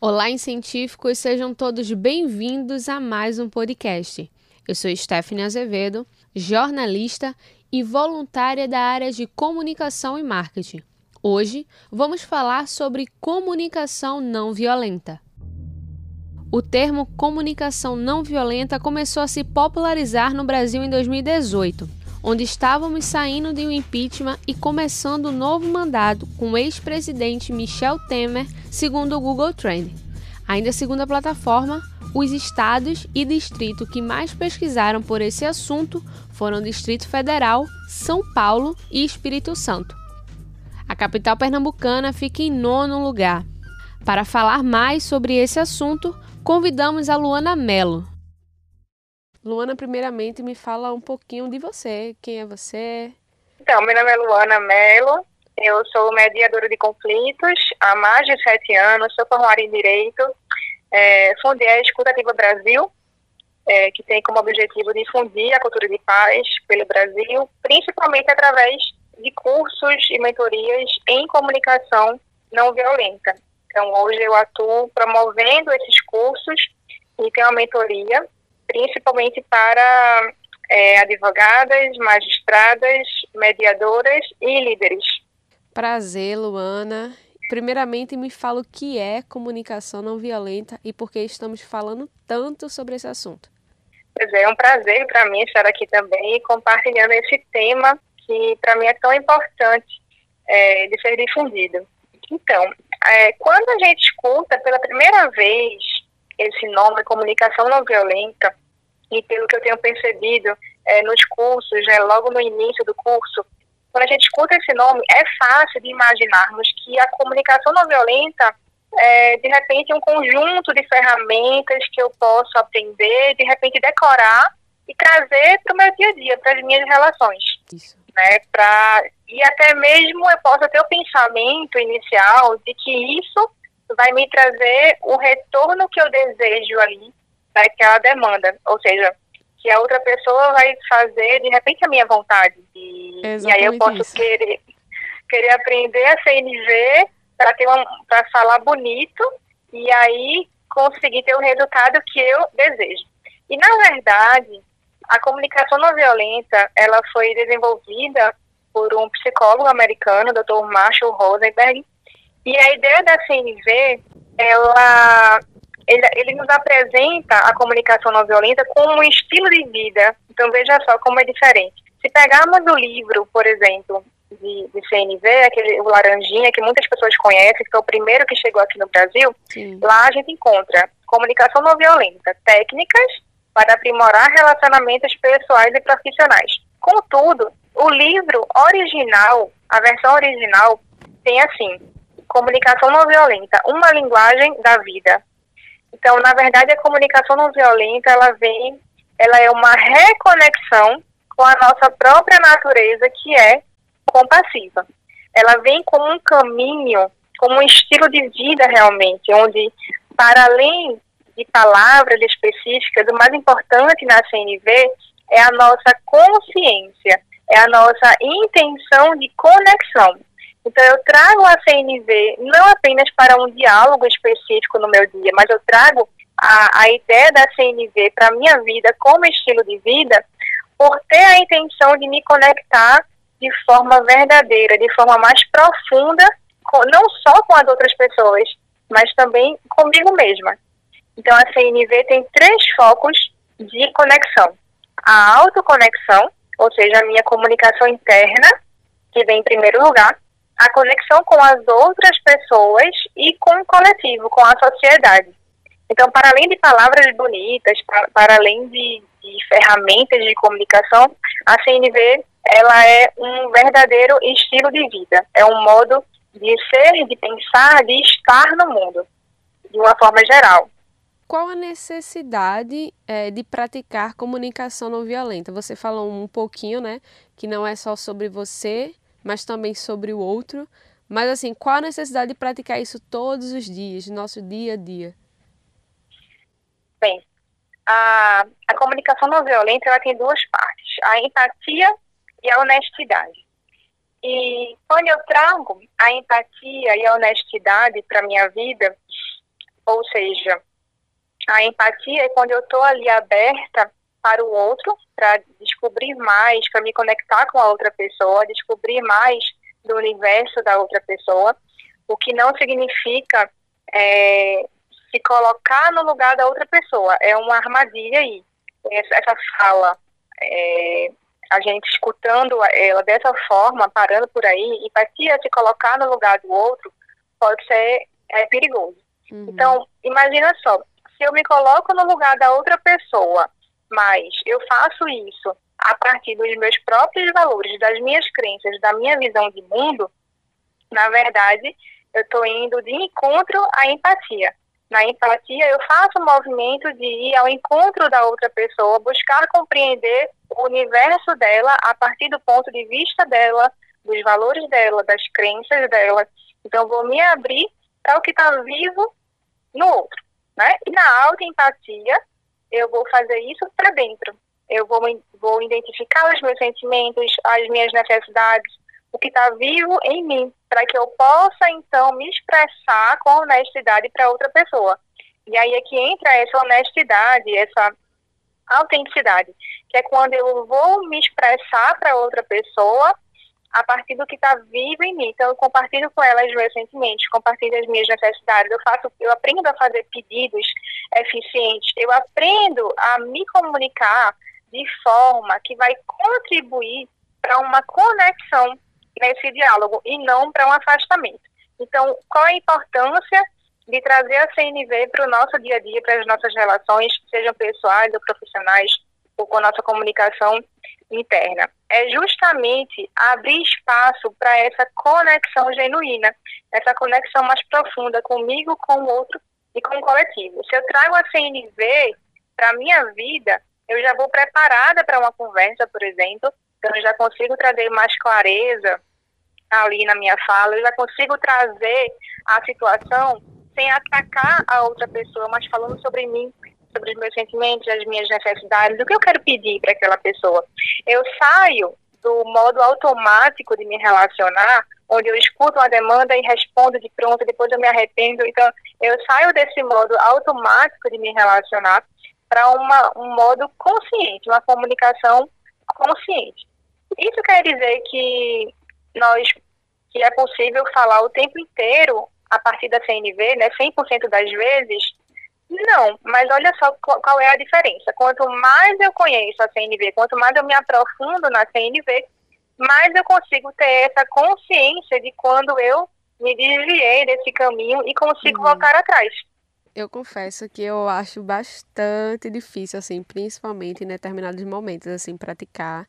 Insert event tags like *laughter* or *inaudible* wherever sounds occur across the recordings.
Olá, científicos, sejam todos bem-vindos a mais um podcast. Eu sou Stephanie Azevedo, jornalista e voluntária da área de comunicação e marketing. Hoje vamos falar sobre comunicação não violenta. O termo comunicação não violenta começou a se popularizar no Brasil em 2018, onde estávamos saindo de um impeachment e começando um novo mandato com o ex-presidente Michel Temer, segundo o Google Trend. Ainda segundo a plataforma, os estados e distrito que mais pesquisaram por esse assunto foram Distrito Federal, São Paulo e Espírito Santo. A capital pernambucana fica em nono lugar. Para falar mais sobre esse assunto, convidamos a Luana Mello. Luana, primeiramente, me fala um pouquinho de você. Quem é você? Então, meu nome é Luana Mello, eu sou mediadora de conflitos há mais de sete anos, sou formada em Direito, é, fundei a Escutativa Brasil, é, que tem como objetivo difundir a cultura de paz pelo Brasil, principalmente através de cursos e mentorias em comunicação não violenta. Então, hoje eu atuo promovendo esses cursos e tenho uma mentoria, principalmente para é, advogadas, magistradas, mediadoras e líderes. Prazer, Luana. Primeiramente, me fala o que é comunicação não violenta e por que estamos falando tanto sobre esse assunto. Pois é, é um prazer para mim estar aqui também compartilhando esse tema que para mim é tão importante é, de ser difundido. Então, é, quando a gente escuta pela primeira vez esse nome, comunicação não violenta, e pelo que eu tenho percebido é, nos cursos, né, logo no início do curso, quando a gente escuta esse nome, é fácil de imaginarmos que a comunicação não violenta é, de repente, um conjunto de ferramentas que eu posso aprender, de repente, decorar e trazer para o meu dia a dia, para as minhas relações. Isso. Né, pra, e até mesmo eu posso ter o pensamento inicial de que isso vai me trazer o retorno que eu desejo ali daquela demanda. Ou seja, que a outra pessoa vai fazer de repente a minha vontade. E, e aí eu posso querer, querer aprender a CNV para ter para falar bonito e aí conseguir ter o resultado que eu desejo. E na verdade, a comunicação não violenta, ela foi desenvolvida por um psicólogo americano, Dr. Marshall Rosenberg, e a ideia da CNV, ela ele, ele nos apresenta a comunicação não violenta como um estilo de vida. Então veja só como é diferente. Se pegarmos o livro, por exemplo, de, de CNV, aquele, o Laranjinha, que muitas pessoas conhecem, que foi o primeiro que chegou aqui no Brasil, Sim. lá a gente encontra comunicação não violenta, técnicas para aprimorar relacionamentos pessoais e profissionais. Contudo, o livro original, a versão original, tem assim: comunicação não violenta, uma linguagem da vida. Então, na verdade, a comunicação não violenta, ela vem, ela é uma reconexão com a nossa própria natureza, que é compassiva. Ela vem como um caminho, como um estilo de vida realmente, onde, para além de palavras específicas, o mais importante na CNV é a nossa consciência, é a nossa intenção de conexão. Então, eu trago a CNV não apenas para um diálogo específico no meu dia, mas eu trago a, a ideia da CNV para a minha vida como estilo de vida, por ter a intenção de me conectar de forma verdadeira, de forma mais profunda, com, não só com as outras pessoas, mas também comigo mesma. Então, a CNV tem três focos de conexão: a autoconexão, ou seja, a minha comunicação interna, que vem em primeiro lugar, a conexão com as outras pessoas e com o coletivo, com a sociedade. Então, para além de palavras bonitas, para, para além de, de ferramentas de comunicação, a CNV ela é um verdadeiro estilo de vida, é um modo de ser, de pensar, de estar no mundo, de uma forma geral. Qual a necessidade é, de praticar comunicação não violenta? Você falou um pouquinho, né, que não é só sobre você, mas também sobre o outro. Mas assim, qual a necessidade de praticar isso todos os dias, no nosso dia a dia? Bem, a, a comunicação não violenta ela tem duas partes: a empatia e a honestidade. E quando eu trago a empatia e a honestidade para minha vida, ou seja, a empatia é quando eu estou ali aberta para o outro, para descobrir mais, para me conectar com a outra pessoa, descobrir mais do universo da outra pessoa, o que não significa é, se colocar no lugar da outra pessoa. É uma armadilha aí. Essa, essa fala, é, a gente escutando ela dessa forma, parando por aí, empatia, se colocar no lugar do outro, pode ser é, perigoso. Uhum. Então, imagina só, se eu me coloco no lugar da outra pessoa, mas eu faço isso a partir dos meus próprios valores, das minhas crenças, da minha visão de mundo, na verdade, eu estou indo de encontro à empatia. Na empatia, eu faço o movimento de ir ao encontro da outra pessoa, buscar compreender o universo dela a partir do ponto de vista dela, dos valores dela, das crenças dela. Então, vou me abrir para o que está vivo no outro. Né? E na autoempatia, eu vou fazer isso para dentro. Eu vou, vou identificar os meus sentimentos, as minhas necessidades, o que está vivo em mim, para que eu possa, então, me expressar com honestidade para outra pessoa. E aí é que entra essa honestidade, essa autenticidade, que é quando eu vou me expressar para outra pessoa a partir do que está vivo em mim. Então, eu compartilho com ela os meus sentimentos, compartilho as minhas necessidades, eu faço, eu aprendo a fazer pedidos eficientes, eu aprendo a me comunicar de forma que vai contribuir para uma conexão nesse diálogo e não para um afastamento. Então, qual a importância de trazer a CNV para o nosso dia a dia, para as nossas relações, sejam pessoais ou profissionais, ou com a nossa comunicação interna? É justamente abrir espaço para essa conexão genuína, essa conexão mais profunda comigo, com o outro e com o coletivo. Se eu trago a CNV para a minha vida, eu já vou preparada para uma conversa, por exemplo, então eu já consigo trazer mais clareza ali na minha fala, eu já consigo trazer a situação sem atacar a outra pessoa, mas falando sobre mim, sobre os meus sentimentos, as minhas necessidades, o que eu quero pedir para aquela pessoa. Eu saio do modo automático de me relacionar, onde eu escuto uma demanda e respondo de pronto, depois eu me arrependo. Então, eu saio desse modo automático de me relacionar para um modo consciente, uma comunicação consciente. Isso quer dizer que nós que é possível falar o tempo inteiro a partir da CNV, né, 100% das vezes? Não, mas olha só qual é a diferença. Quanto mais eu conheço a CNV, quanto mais eu me aprofundo na CNV, mais eu consigo ter essa consciência de quando eu me desviei desse caminho e consigo uhum. voltar atrás. Eu confesso que eu acho bastante difícil, assim, principalmente em determinados momentos, assim, praticar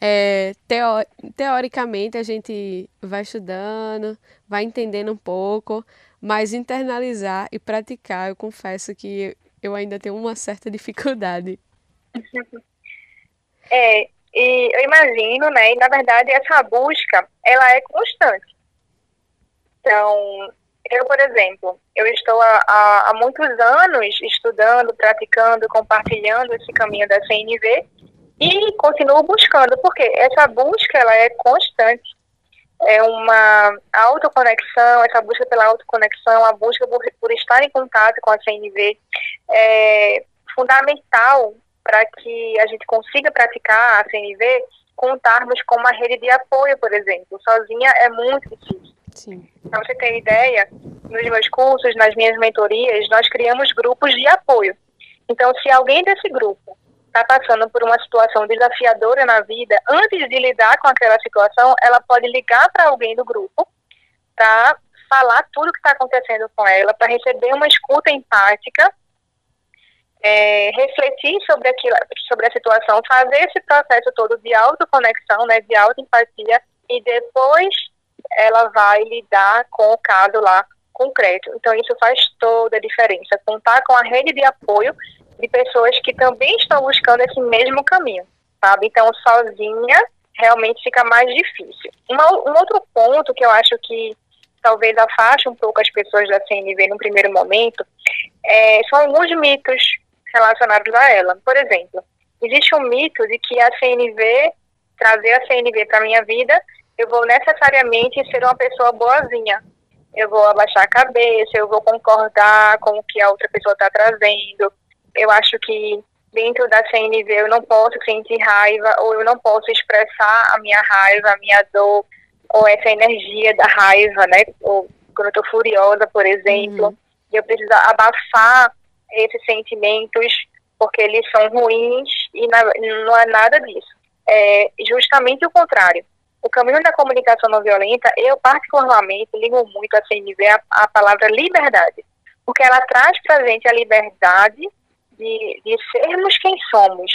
é, teo, teoricamente a gente vai estudando, vai entendendo um pouco, mas internalizar e praticar, eu confesso que eu ainda tenho uma certa *laughs* dificuldade. É, e eu imagino, né, e na verdade essa busca, ela é constante. Então, eu, por exemplo, eu estou há, há, muitos anos estudando, praticando, compartilhando esse caminho da CNV, e continuo buscando, porque essa busca ela é constante. É uma autoconexão, essa busca pela autoconexão, a busca por, por estar em contato com a CNV é fundamental para que a gente consiga praticar a CNV, contarmos com uma rede de apoio, por exemplo. Sozinha é muito difícil. Sim. Para você ter ideia, nos meus cursos, nas minhas mentorias, nós criamos grupos de apoio. Então, se alguém desse grupo está passando por uma situação desafiadora na vida, antes de lidar com aquela situação, ela pode ligar para alguém do grupo para falar tudo o que está acontecendo com ela, para receber uma escuta empática, é, refletir sobre, aquilo, sobre a situação, fazer esse processo todo de autoconexão, né, de autoempatia, e depois ela vai lidar com o caso lá concreto. Então, isso faz toda a diferença. Contar com a rede de apoio de pessoas que também estão buscando esse mesmo caminho, sabe? Então, sozinha realmente fica mais difícil. Uma, um outro ponto que eu acho que talvez afaste um pouco as pessoas da CNV no primeiro momento é, são alguns mitos relacionados a ela. Por exemplo, existe um mito de que a CNV trazer a CNV para minha vida, eu vou necessariamente ser uma pessoa boazinha. Eu vou abaixar a cabeça, eu vou concordar com o que a outra pessoa está trazendo. Eu acho que dentro da CNV eu não posso sentir raiva ou eu não posso expressar a minha raiva, a minha dor ou essa energia da raiva, né? Ou quando eu estou furiosa, por exemplo, uhum. eu preciso abafar esses sentimentos porque eles são ruins e não é nada disso. É justamente o contrário. O caminho da comunicação não violenta, eu particularmente ligo muito a CNV a, a palavra liberdade, porque ela traz para a gente a liberdade de, de sermos quem somos,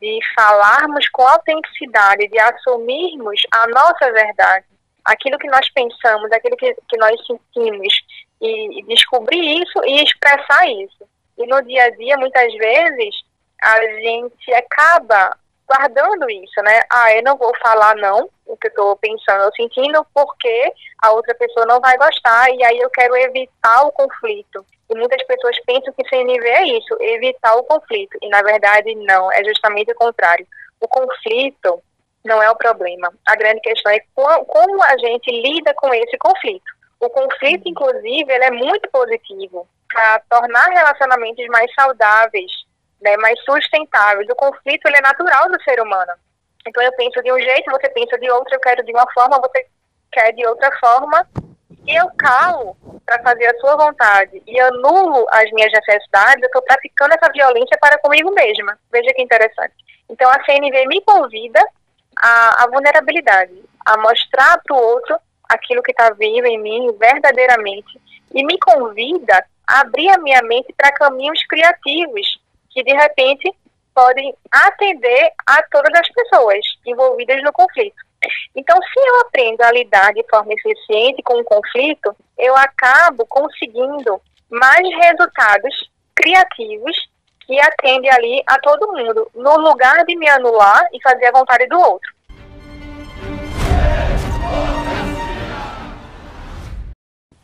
de falarmos com autenticidade, de assumirmos a nossa verdade, aquilo que nós pensamos, aquilo que, que nós sentimos, e, e descobrir isso e expressar isso. E no dia a dia, muitas vezes, a gente acaba guardando isso, né? Ah, eu não vou falar não, o que eu estou pensando ou sentindo, porque a outra pessoa não vai gostar, e aí eu quero evitar o conflito. E muitas pessoas pensam que CNV é isso, evitar o conflito. E na verdade, não, é justamente o contrário. O conflito não é o problema. A grande questão é como a gente lida com esse conflito. O conflito, inclusive, ele é muito positivo para tornar relacionamentos mais saudáveis, né, mais sustentáveis. O conflito ele é natural do ser humano. Então eu penso de um jeito, você pensa de outro, eu quero de uma forma, você quer de outra forma, e eu calo para fazer a sua vontade e anulo as minhas necessidades, eu estou praticando essa violência para comigo mesma. Veja que interessante. Então a CNV me convida à, à vulnerabilidade, a mostrar para o outro aquilo que está vivo em mim verdadeiramente e me convida a abrir a minha mente para caminhos criativos que de repente podem atender a todas as pessoas envolvidas no conflito. Então, se eu aprendo a lidar de forma eficiente com o conflito, eu acabo conseguindo mais resultados criativos que atendem ali a todo mundo, no lugar de me anular e fazer a vontade do outro.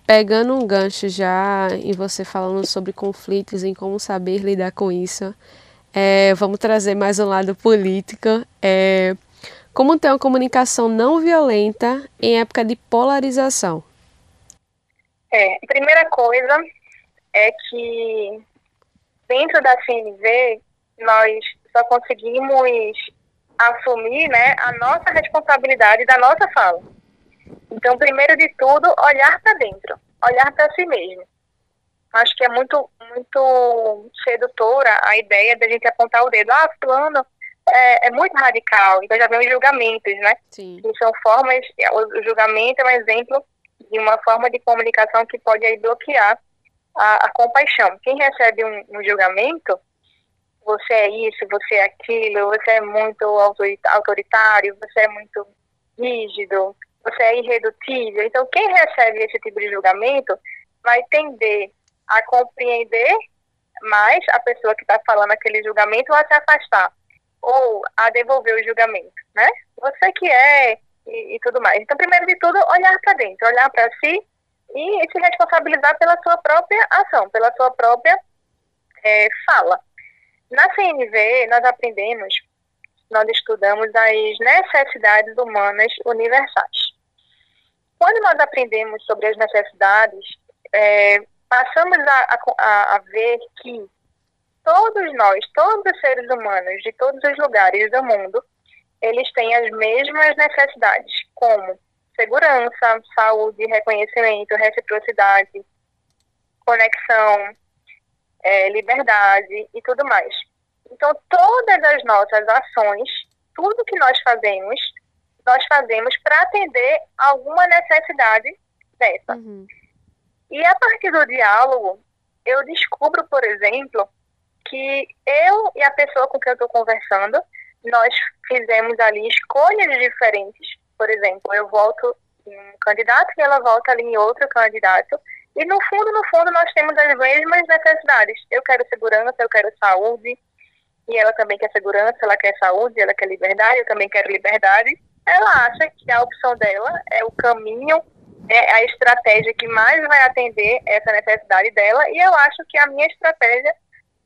Pegando um gancho já em você falando sobre conflitos, em como saber lidar com isso, é, vamos trazer mais um lado político. É, como ter uma comunicação não violenta em época de polarização? É, a primeira coisa é que dentro da CNV nós só conseguimos assumir né, a nossa responsabilidade da nossa fala. Então, primeiro de tudo, olhar para dentro, olhar para si mesmo. Acho que é muito, muito sedutora a ideia da gente apontar o dedo. Ah, fulano é, é, muito radical. Então já vem os julgamentos, né? Sim. Que são formas, o julgamento é um exemplo de uma forma de comunicação que pode aí bloquear a, a compaixão. Quem recebe um, um, julgamento, você é isso, você é aquilo, você é muito autoritário, você é muito rígido, você é irredutível. Então quem recebe esse tipo de julgamento vai tender a compreender mais a pessoa que está falando aquele julgamento ou a se afastar ou a devolver o julgamento, né? Você que é e, e tudo mais. Então, primeiro de tudo, olhar para dentro, olhar para si e se responsabilizar pela sua própria ação, pela sua própria é, fala. Na CNV, nós aprendemos, nós estudamos as necessidades humanas universais. Quando nós aprendemos sobre as necessidades, é, passamos a, a, a ver que todos nós, todos os seres humanos de todos os lugares do mundo, eles têm as mesmas necessidades, como segurança, saúde, reconhecimento, reciprocidade, conexão, é, liberdade e tudo mais. Então, todas as nossas ações, tudo que nós fazemos, nós fazemos para atender alguma necessidade dessa. Uhum. E a partir do diálogo, eu descubro, por exemplo, que eu e a pessoa com quem eu estou conversando, nós fizemos ali escolhas diferentes. Por exemplo, eu voto em um candidato e ela volta ali em outro candidato. E no fundo, no fundo, nós temos as mesmas necessidades. Eu quero segurança, eu quero saúde, e ela também quer segurança, ela quer saúde, ela quer liberdade, eu também quero liberdade. Ela acha que a opção dela é o caminho é a estratégia que mais vai atender essa necessidade dela e eu acho que a minha estratégia,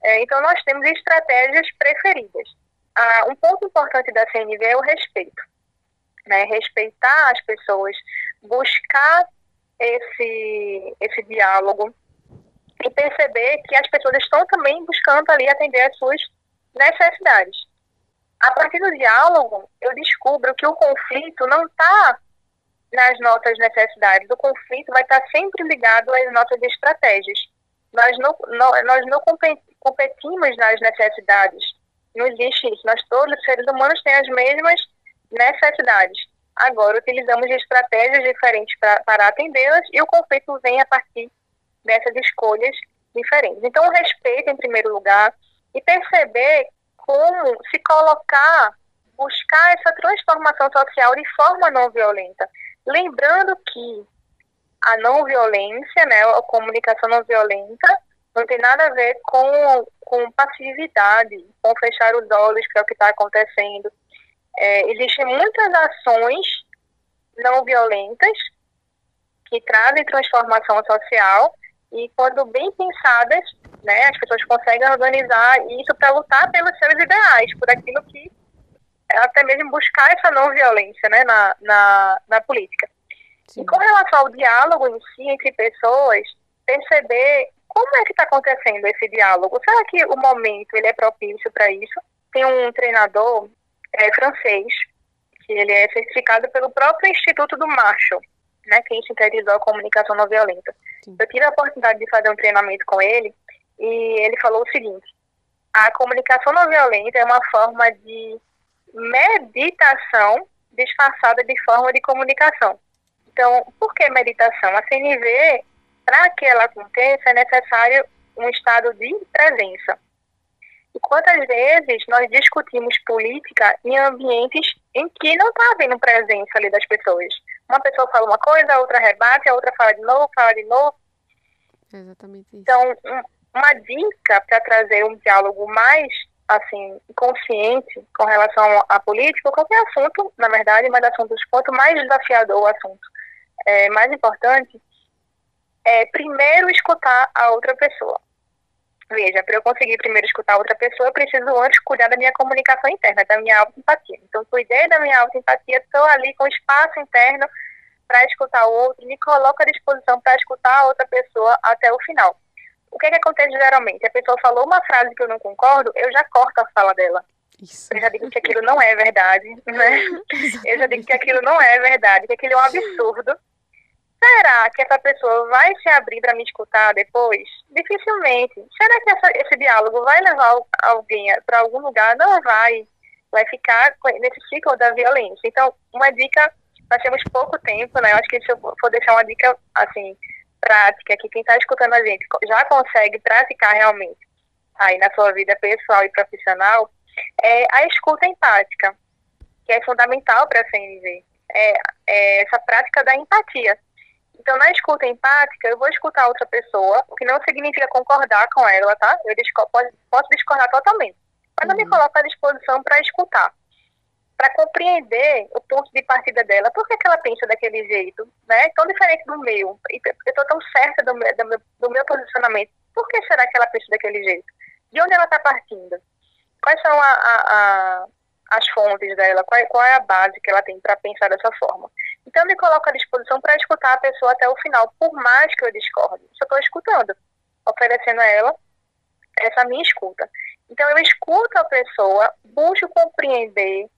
é, então nós temos estratégias preferidas. Ah, um ponto importante da CNV é o respeito. né, respeitar as pessoas, buscar esse, esse diálogo e perceber que as pessoas estão também buscando ali atender as suas necessidades. A partir do diálogo, eu descubro que o conflito não está nas nossas necessidades, o conflito vai estar sempre ligado às nossas estratégias. Nós não, não, nós não competimos nas necessidades, não existe isso. Nós todos, os seres humanos, têm as mesmas necessidades. Agora, utilizamos estratégias diferentes pra, para atendê-las e o conflito vem a partir dessas escolhas diferentes. Então, o respeito em primeiro lugar e perceber como se colocar, buscar essa transformação social de forma não violenta. Lembrando que a não violência, né, a comunicação não violenta, não tem nada a ver com, com passividade, com fechar os olhos para o que está acontecendo. É, existem muitas ações não violentas que trazem transformação social e quando bem pensadas, né, as pessoas conseguem organizar isso para lutar pelos seus ideais, por aquilo que até mesmo buscar essa não violência, né, na, na, na política. Sim. E com relação ao diálogo em si entre pessoas, perceber como é que está acontecendo esse diálogo. Será que o momento ele é propício para isso? Tem um treinador é, francês que ele é certificado pelo próprio Instituto do Marshall, né, quem sintetizou a comunicação não violenta. Sim. Eu tive a oportunidade de fazer um treinamento com ele e ele falou o seguinte: a comunicação não violenta é uma forma de meditação disfarçada de forma de comunicação. Então, por que meditação? A CNV, para que ela aconteça, é necessário um estado de presença. E quantas vezes nós discutimos política em ambientes em que não está havendo presença ali das pessoas? Uma pessoa fala uma coisa, a outra rebate, a outra fala de novo, fala de novo. Exatamente isso. Então, um, uma dica para trazer um diálogo mais assim consciente com relação à política, ou qualquer assunto, na verdade, mas assuntos quanto mais desafiador o assunto, é, mais importante, é primeiro escutar a outra pessoa. Veja, para eu conseguir primeiro escutar a outra pessoa, eu preciso antes cuidar da minha comunicação interna, da minha autoempatia. Então, cuidei da minha autoempatia, estou ali com espaço interno para escutar o outro, me coloco à disposição para escutar a outra pessoa até o final. O que, é que acontece geralmente? A pessoa falou uma frase que eu não concordo, eu já corto a fala dela. Isso. Eu já digo que aquilo não é verdade, né? *laughs* eu já digo que aquilo não é verdade, que aquilo é um absurdo Será que essa pessoa vai se abrir para me escutar depois? Dificilmente. Será que essa, esse diálogo vai levar alguém para algum lugar? Não vai. Vai ficar nesse ciclo da violência. Então, uma dica, nós temos pouco tempo, né? Eu acho que se eu for deixar uma dica, assim, prática, que quem está escutando a gente já consegue praticar realmente aí na sua vida pessoal e profissional, é a escuta empática, que é fundamental para a CNV. É, é essa prática da empatia então, na escuta empática, eu vou escutar outra pessoa, o que não significa concordar com ela, tá? Eu posso, posso discordar totalmente. Mas uhum. eu me coloco à disposição para escutar, para compreender o ponto de partida dela. Por que, que ela pensa daquele jeito, né? Tão diferente do meu. Eu estou tão certa do meu, do, meu, do meu posicionamento. Por que será que ela pensa daquele jeito? De onde ela está partindo? Quais são a, a, a, as fontes dela? Qual, qual é a base que ela tem para pensar dessa forma? Então, eu me coloco à disposição para escutar a pessoa até o final, por mais que eu discorde. Só estou escutando, oferecendo a ela essa minha escuta. Então, eu escuto a pessoa, busco compreender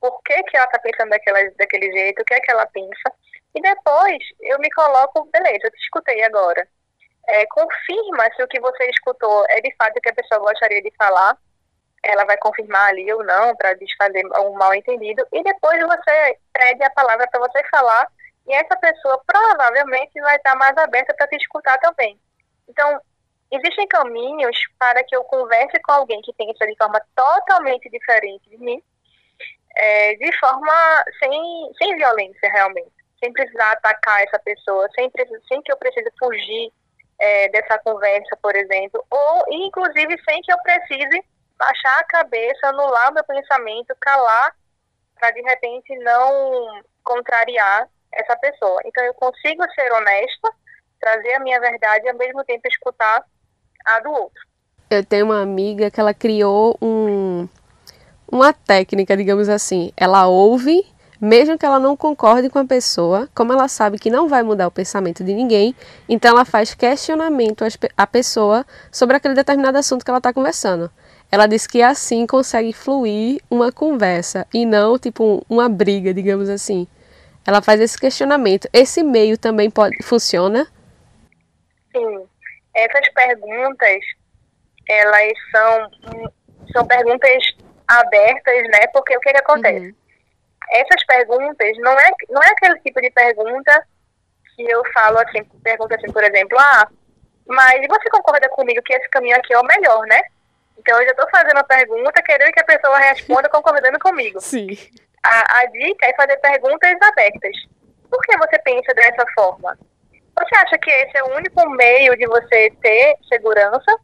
por que, que ela está pensando daquela, daquele jeito, o que é que ela pensa, e depois eu me coloco, beleza, eu te escutei agora. É, confirma se o que você escutou é de fato o que a pessoa gostaria de falar, ela vai confirmar ali ou não para desfazer um mal entendido e depois você pede a palavra para você falar e essa pessoa provavelmente vai estar mais aberta para te escutar também. Então, existem caminhos para que eu converse com alguém que pensa de forma totalmente diferente de mim, é, de forma sem, sem violência realmente, sem precisar atacar essa pessoa, sem, sem que eu precise fugir é, dessa conversa, por exemplo, ou inclusive sem que eu precise baixar a cabeça, anular meu pensamento, calar, para de repente não contrariar essa pessoa. Então eu consigo ser honesta, trazer a minha verdade e ao mesmo tempo escutar a do outro. Eu tenho uma amiga que ela criou um, uma técnica, digamos assim. Ela ouve, Mesmo que ela não concorde com a pessoa, como ela sabe que não vai mudar o pensamento de ninguém, então ela faz questionamento à pessoa sobre aquele determinado assunto que ela está conversando. Ela diz que assim consegue fluir uma conversa e não tipo uma briga, digamos assim. Ela faz esse questionamento. Esse meio também pode funciona? Sim. Essas perguntas, elas são são perguntas abertas, né? Porque o que, que acontece? Uhum. Essas perguntas não é, não é aquele tipo de pergunta que eu falo assim, pergunta assim, por exemplo, ah, mas você concorda comigo que esse caminho aqui é o melhor, né? Então eu já estou fazendo a pergunta, querendo que a pessoa responda concordando comigo. *laughs* Sim. A, a dica é fazer perguntas abertas. Por que você pensa dessa forma? Você acha que esse é o único meio de você ter segurança?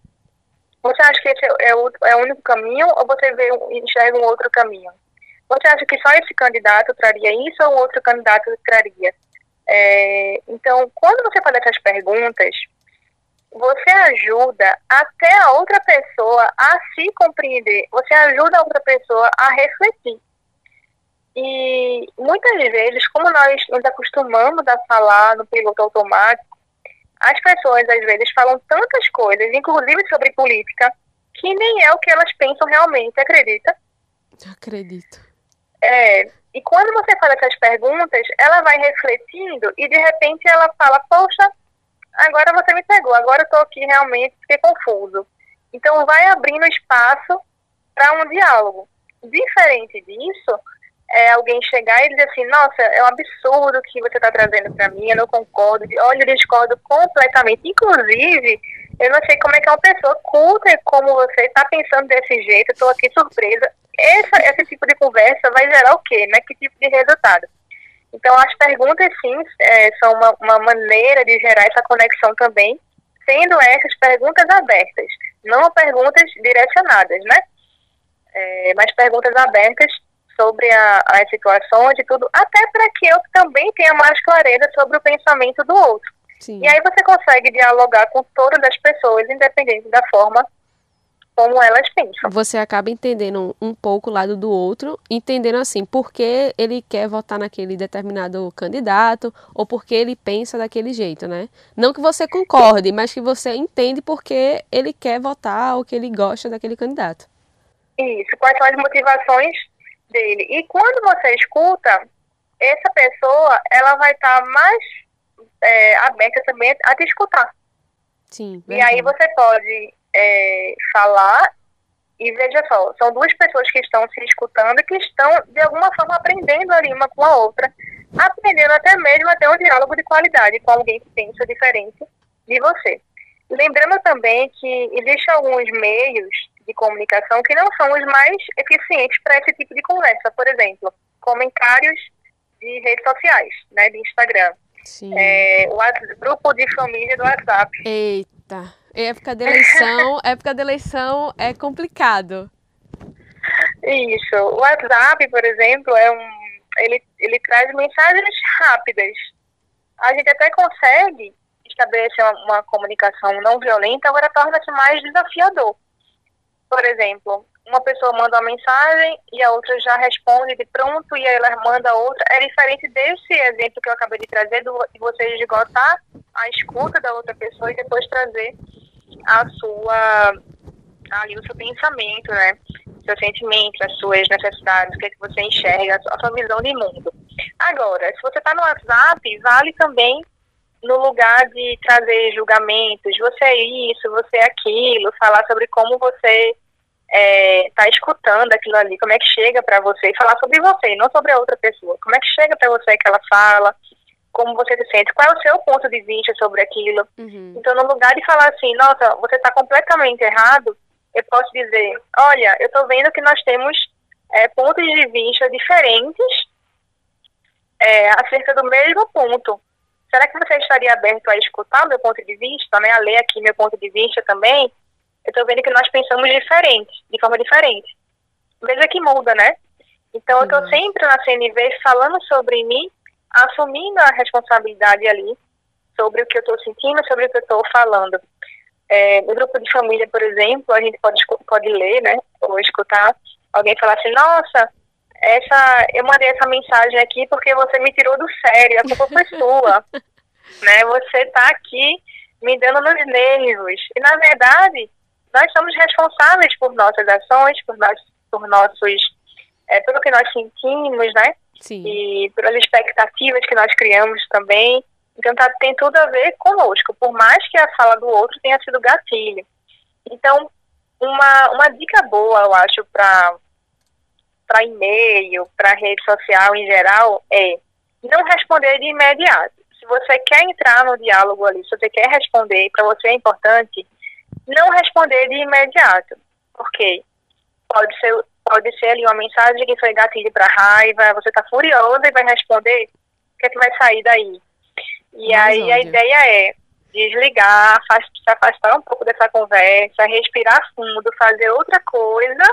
Você acha que esse é o, é o único caminho ou você vê, enxerga um outro caminho? Você acha que só esse candidato traria isso ou outro candidato traria? É, então, quando você faz essas perguntas, você ajuda até a outra pessoa a se compreender, você ajuda a outra pessoa a refletir. E muitas vezes, como nós nos acostumamos a falar no piloto automático, as pessoas às vezes falam tantas coisas, inclusive sobre política, que nem é o que elas pensam realmente, acredita? Acredito. É, e quando você faz essas perguntas, ela vai refletindo e de repente ela fala, poxa, agora você me pegou, agora eu estou aqui realmente, fiquei confuso. Então vai abrindo espaço para um diálogo. Diferente disso, é, alguém chegar e dizer assim, nossa, é um absurdo que você está trazendo para mim, eu não concordo, olha, eu discordo completamente. Inclusive, eu não sei como é que uma pessoa culta como você está pensando desse jeito, estou aqui surpresa. Essa, esse tipo de conversa vai gerar o quê, né? Que tipo de resultado? Então, as perguntas, sim, é, são uma, uma maneira de gerar essa conexão também, sendo essas perguntas abertas, não perguntas direcionadas, né? É, mas perguntas abertas sobre a, as situações e tudo, até para que eu também tenha mais clareza sobre o pensamento do outro. Sim. E aí você consegue dialogar com todas as pessoas, independente da forma como elas pensam. Você acaba entendendo um pouco o lado do outro, entendendo assim, por que ele quer votar naquele determinado candidato ou por que ele pensa daquele jeito, né? Não que você concorde, mas que você entende por que ele quer votar ou que ele gosta daquele candidato. Isso, quais são as motivações dele. E quando você escuta, essa pessoa, ela vai estar tá mais é, aberta também a te escutar. Sim. E aí você pode é, falar e veja só, são duas pessoas que estão se escutando e que estão, de alguma forma, aprendendo ali uma com a outra, aprendendo até mesmo a ter um diálogo de qualidade com alguém que pensa diferente de você. Lembrando também que existem alguns meios de comunicação que não são os mais eficientes para esse tipo de conversa. Por exemplo, comentários de redes sociais, né, de Instagram. Sim. É, o grupo de família do WhatsApp. Eita, época de eleição, época de eleição é complicado. Isso. O WhatsApp, por exemplo, é um, ele, ele traz mensagens rápidas. A gente até consegue estabelecer uma, uma comunicação não violenta, agora torna-se mais desafiador. Por exemplo, uma pessoa manda uma mensagem e a outra já responde de pronto e ela manda outra. É diferente desse exemplo que eu acabei de trazer, do, de você esgotar a escuta da outra pessoa e depois trazer a sua ali o seu pensamento, né? Seus sentimentos, as suas necessidades, o que, é que você enxerga, a sua visão de mundo. Agora, se você está no WhatsApp, vale também no lugar de trazer julgamentos, você é isso, você é aquilo, falar sobre como você está é, tá escutando aquilo ali, como é que chega para você, falar sobre você, não sobre a outra pessoa, como é que chega para você que ela fala, como você se sente, qual é o seu ponto de vista sobre aquilo. Uhum. Então, no lugar de falar assim, nossa, você está completamente errado, eu posso dizer, olha, eu estou vendo que nós temos é, pontos de vista diferentes é, acerca do mesmo ponto será que você estaria aberto a escutar meu ponto de vista, né, a ler aqui meu ponto de vista também? Eu estou vendo que nós pensamos diferente, de forma diferente. Veja que muda, né? Então, eu estou sempre na CNV falando sobre mim, assumindo a responsabilidade ali sobre o que eu estou sentindo, sobre o que eu estou falando. É, no grupo de família, por exemplo, a gente pode, pode ler, né, ou escutar alguém falar assim, nossa, essa, eu mandei essa mensagem aqui porque você me tirou do sério, a culpa foi sua. *laughs* né? Você está aqui me dando nos nervos. E, na verdade, nós somos responsáveis por nossas ações, por, nós, por nossos. É, pelo que nós sentimos, né? Sim. E pelas expectativas que nós criamos também. Então, tá, tem tudo a ver conosco, por mais que a fala do outro tenha sido gatilho. Então, uma, uma dica boa, eu acho, para e-mail, para rede social em geral, é não responder de imediato. Se você quer entrar no diálogo ali, se você quer responder, para você é importante, não responder de imediato. Porque pode ser, pode ser ali uma mensagem que foi gatilho para raiva, você está furiosa e vai responder, o que é que vai sair daí? E Mas aí onde? a ideia é desligar, se afastar um pouco dessa conversa, respirar fundo, fazer outra coisa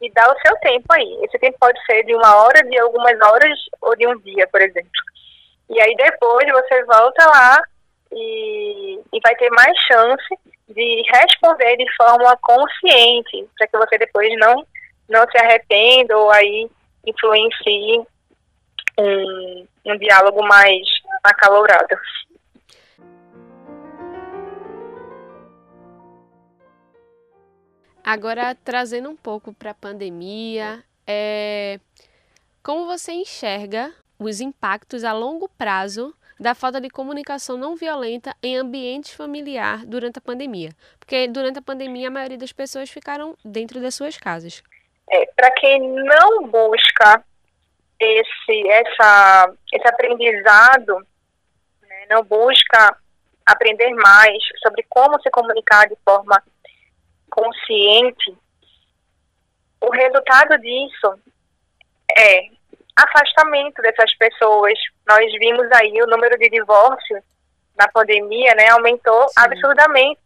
e dar o seu tempo aí. Esse tempo pode ser de uma hora, de algumas horas ou de um dia, por exemplo. E aí depois você volta lá e, e vai ter mais chance de responder de forma consciente, para que você depois não, não se arrependa ou aí influencie um, um diálogo mais acalorado. Agora, trazendo um pouco para a pandemia, é... como você enxerga os impactos a longo prazo da falta de comunicação não violenta em ambiente familiar durante a pandemia? Porque durante a pandemia a maioria das pessoas ficaram dentro das suas casas. É, para quem não busca esse, essa, esse aprendizado, né, não busca aprender mais sobre como se comunicar de forma consciente, o resultado disso é afastamento dessas pessoas. Nós vimos aí o número de divórcios na pandemia, né, aumentou Sim. absurdamente.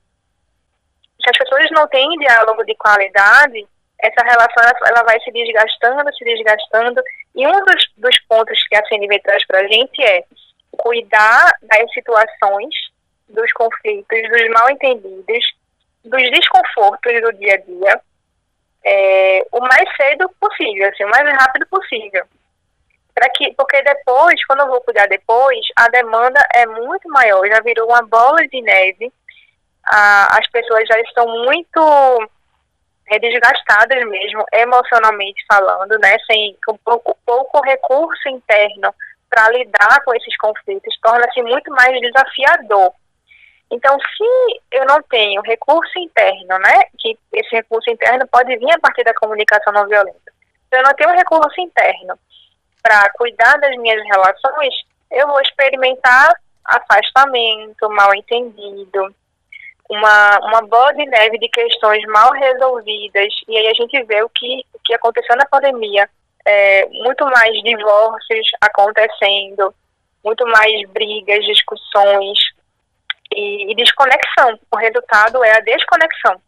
Se as pessoas não têm diálogo de qualidade, essa relação ela vai se desgastando, se desgastando. E um dos, dos pontos que a CNV traz para a gente é cuidar das situações, dos conflitos, dos mal entendidos dos desconfortos do dia a dia é, o mais cedo possível, assim, o mais rápido possível. Que, porque depois, quando eu vou cuidar depois, a demanda é muito maior, já virou uma bola de neve, a, as pessoas já estão muito é, desgastadas mesmo, emocionalmente falando, né, sem com pouco, pouco recurso interno para lidar com esses conflitos, torna-se muito mais desafiador então, se eu não tenho recurso interno, né, que esse recurso interno pode vir a partir da comunicação não violenta. Se eu não tenho recurso interno para cuidar das minhas relações, eu vou experimentar afastamento, mal entendido, uma, uma bola de neve de questões mal resolvidas. E aí a gente vê o que, o que aconteceu na pandemia. É, muito mais divórcios acontecendo, muito mais brigas, discussões, e, e desconexão. O resultado é a desconexão.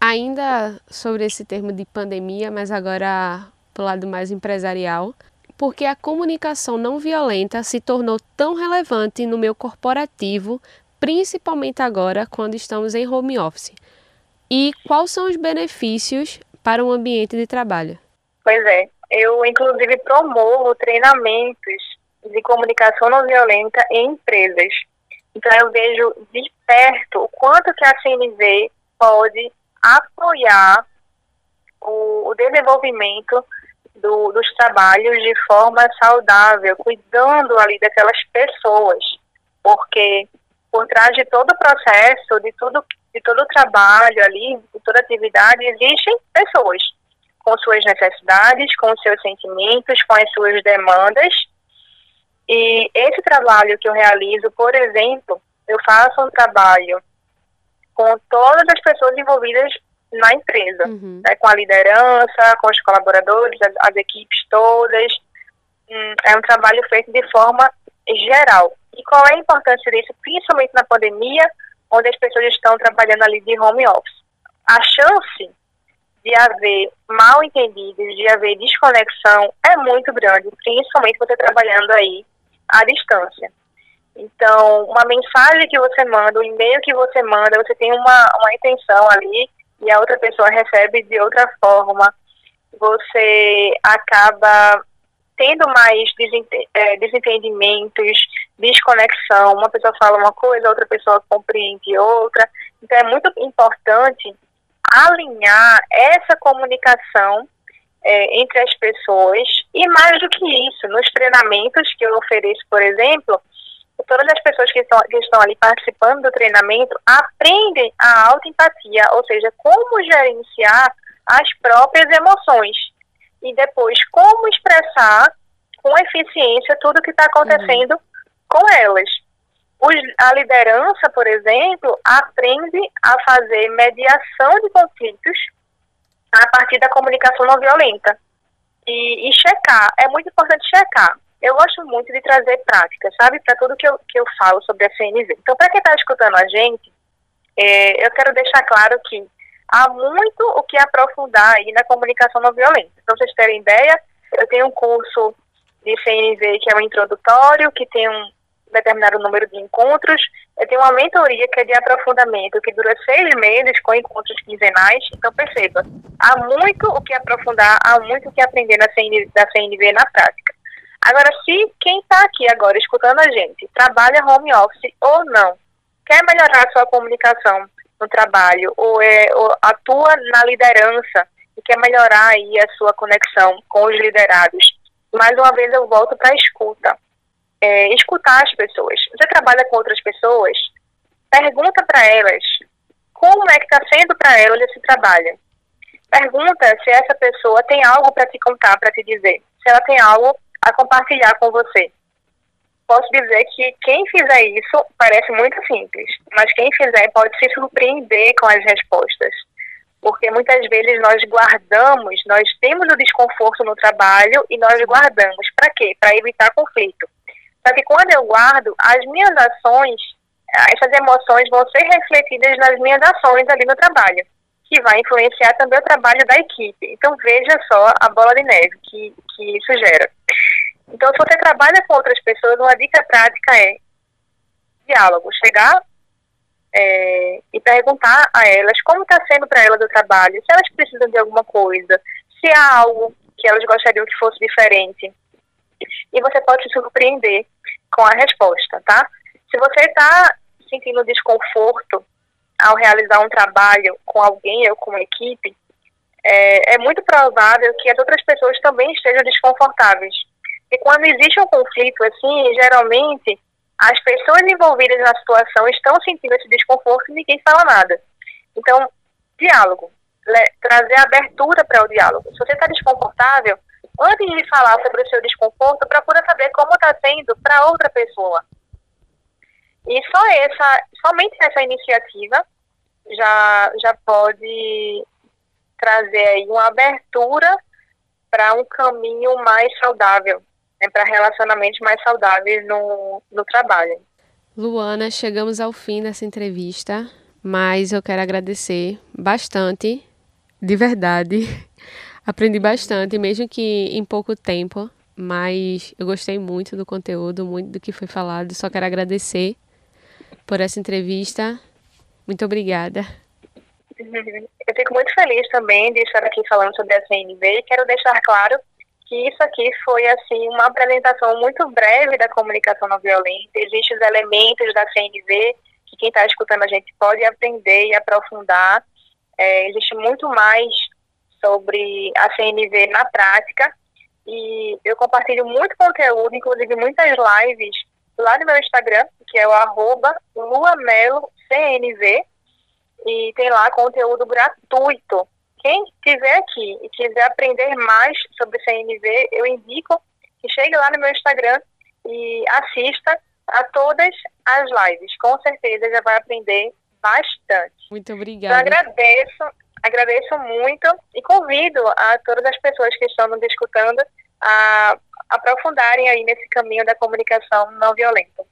Ainda sobre esse termo de pandemia, mas agora para o lado mais empresarial, porque a comunicação não violenta se tornou tão relevante no meu corporativo, principalmente agora quando estamos em home office? E quais são os benefícios para um ambiente de trabalho? Pois é, eu inclusive promovo treinamentos de comunicação não violenta em empresas. Então eu vejo de perto o quanto que a CNV pode apoiar o, o desenvolvimento do, dos trabalhos de forma saudável, cuidando ali daquelas pessoas, porque por trás de todo o processo, de tudo, de todo o trabalho ali, de toda atividade, existem pessoas com suas necessidades, com seus sentimentos, com as suas demandas e esse trabalho que eu realizo, por exemplo, eu faço um trabalho com todas as pessoas envolvidas na empresa, uhum. né, com a liderança, com os colaboradores, as, as equipes todas. Hum, é um trabalho feito de forma geral. E qual é a importância disso, principalmente na pandemia, onde as pessoas estão trabalhando ali de home office? A chance de haver mal entendidos, de haver desconexão é muito grande, principalmente você trabalhando aí à distância. Então, uma mensagem que você manda, um e-mail que você manda, você tem uma, uma intenção ali e a outra pessoa recebe de outra forma. você acaba tendo mais é, desentendimentos, desconexão. Uma pessoa fala uma coisa, outra pessoa compreende outra. Então é muito importante alinhar essa comunicação é, entre as pessoas e mais do que isso, nos treinamentos que eu ofereço, por exemplo, todas as pessoas que estão, que estão ali participando do treinamento aprendem a autoempatia, ou seja, como gerenciar as próprias emoções e depois como expressar com eficiência tudo que está acontecendo uhum. com elas. Os, a liderança, por exemplo, aprende a fazer mediação de conflitos a partir da comunicação não violenta. E, e checar, é muito importante checar. Eu gosto muito de trazer prática, sabe, para tudo que eu, que eu falo sobre a CNV. Então, para quem está escutando a gente, é, eu quero deixar claro que há muito o que aprofundar aí na comunicação não violenta. Para vocês terem ideia, eu tenho um curso de CNV que é um introdutório, que tem um determinado número de encontros. Eu tenho uma mentoria que é de aprofundamento, que dura seis meses, com encontros quinzenais. Então, perceba, há muito o que aprofundar, há muito o que aprender na CNV, da CNV na prática. Agora, se quem está aqui agora escutando a gente trabalha home office ou não, quer melhorar a sua comunicação no trabalho ou, é, ou atua na liderança e quer melhorar aí a sua conexão com os liderados, mais uma vez eu volto para a escuta. É, escutar as pessoas. Você trabalha com outras pessoas, pergunta para elas como é que está sendo para elas esse trabalho. Pergunta se essa pessoa tem algo para te contar, para te dizer. Se ela tem algo a compartilhar com você. Posso dizer que quem fizer isso parece muito simples, mas quem fizer pode se surpreender com as respostas. Porque muitas vezes nós guardamos, nós temos o desconforto no trabalho e nós guardamos. Para quê? Para evitar conflito. Só que quando eu guardo, as minhas ações, essas emoções vão ser refletidas nas minhas ações ali no trabalho, que vai influenciar também o trabalho da equipe. Então veja só a bola de neve que, que isso gera. Então, se você trabalha com outras pessoas, uma dica prática é diálogo, chegar é, e perguntar a elas como está sendo para elas o trabalho, se elas precisam de alguma coisa, se há algo que elas gostariam que fosse diferente. E você pode se surpreender com a resposta, tá? Se você está sentindo desconforto ao realizar um trabalho com alguém ou com uma equipe, é, é muito provável que as outras pessoas também estejam desconfortáveis. E quando existe um conflito assim, geralmente as pessoas envolvidas na situação estão sentindo esse desconforto e ninguém fala nada. Então, diálogo, trazer abertura para o diálogo. Se você está desconfortável, antes de falar sobre o seu desconforto, procura saber como está sendo para outra pessoa. E só essa, somente essa iniciativa já, já pode trazer aí uma abertura para um caminho mais saudável, né, para relacionamentos mais saudáveis no, no trabalho. Luana, chegamos ao fim dessa entrevista, mas eu quero agradecer bastante, de verdade. *laughs* Aprendi bastante, mesmo que em pouco tempo, mas eu gostei muito do conteúdo, muito do que foi falado. Só quero agradecer por essa entrevista. Muito obrigada. Eu fico muito feliz também de estar aqui falando sobre a CNV e quero deixar claro que isso aqui foi assim uma apresentação muito breve da comunicação não violenta. Existem os elementos da CNV que quem está escutando a gente pode aprender e aprofundar. É, existe muito mais sobre a CNV na prática e eu compartilho muito conteúdo, inclusive muitas lives lá no meu Instagram, que é o arroba luamelocnv e tem lá conteúdo gratuito. Quem estiver aqui e quiser aprender mais sobre CNV, eu indico que chegue lá no meu Instagram e assista a todas as lives. Com certeza já vai aprender bastante. Muito obrigada. Eu agradeço, agradeço muito e convido a todas as pessoas que estão nos escutando a aprofundarem aí nesse caminho da comunicação não violenta.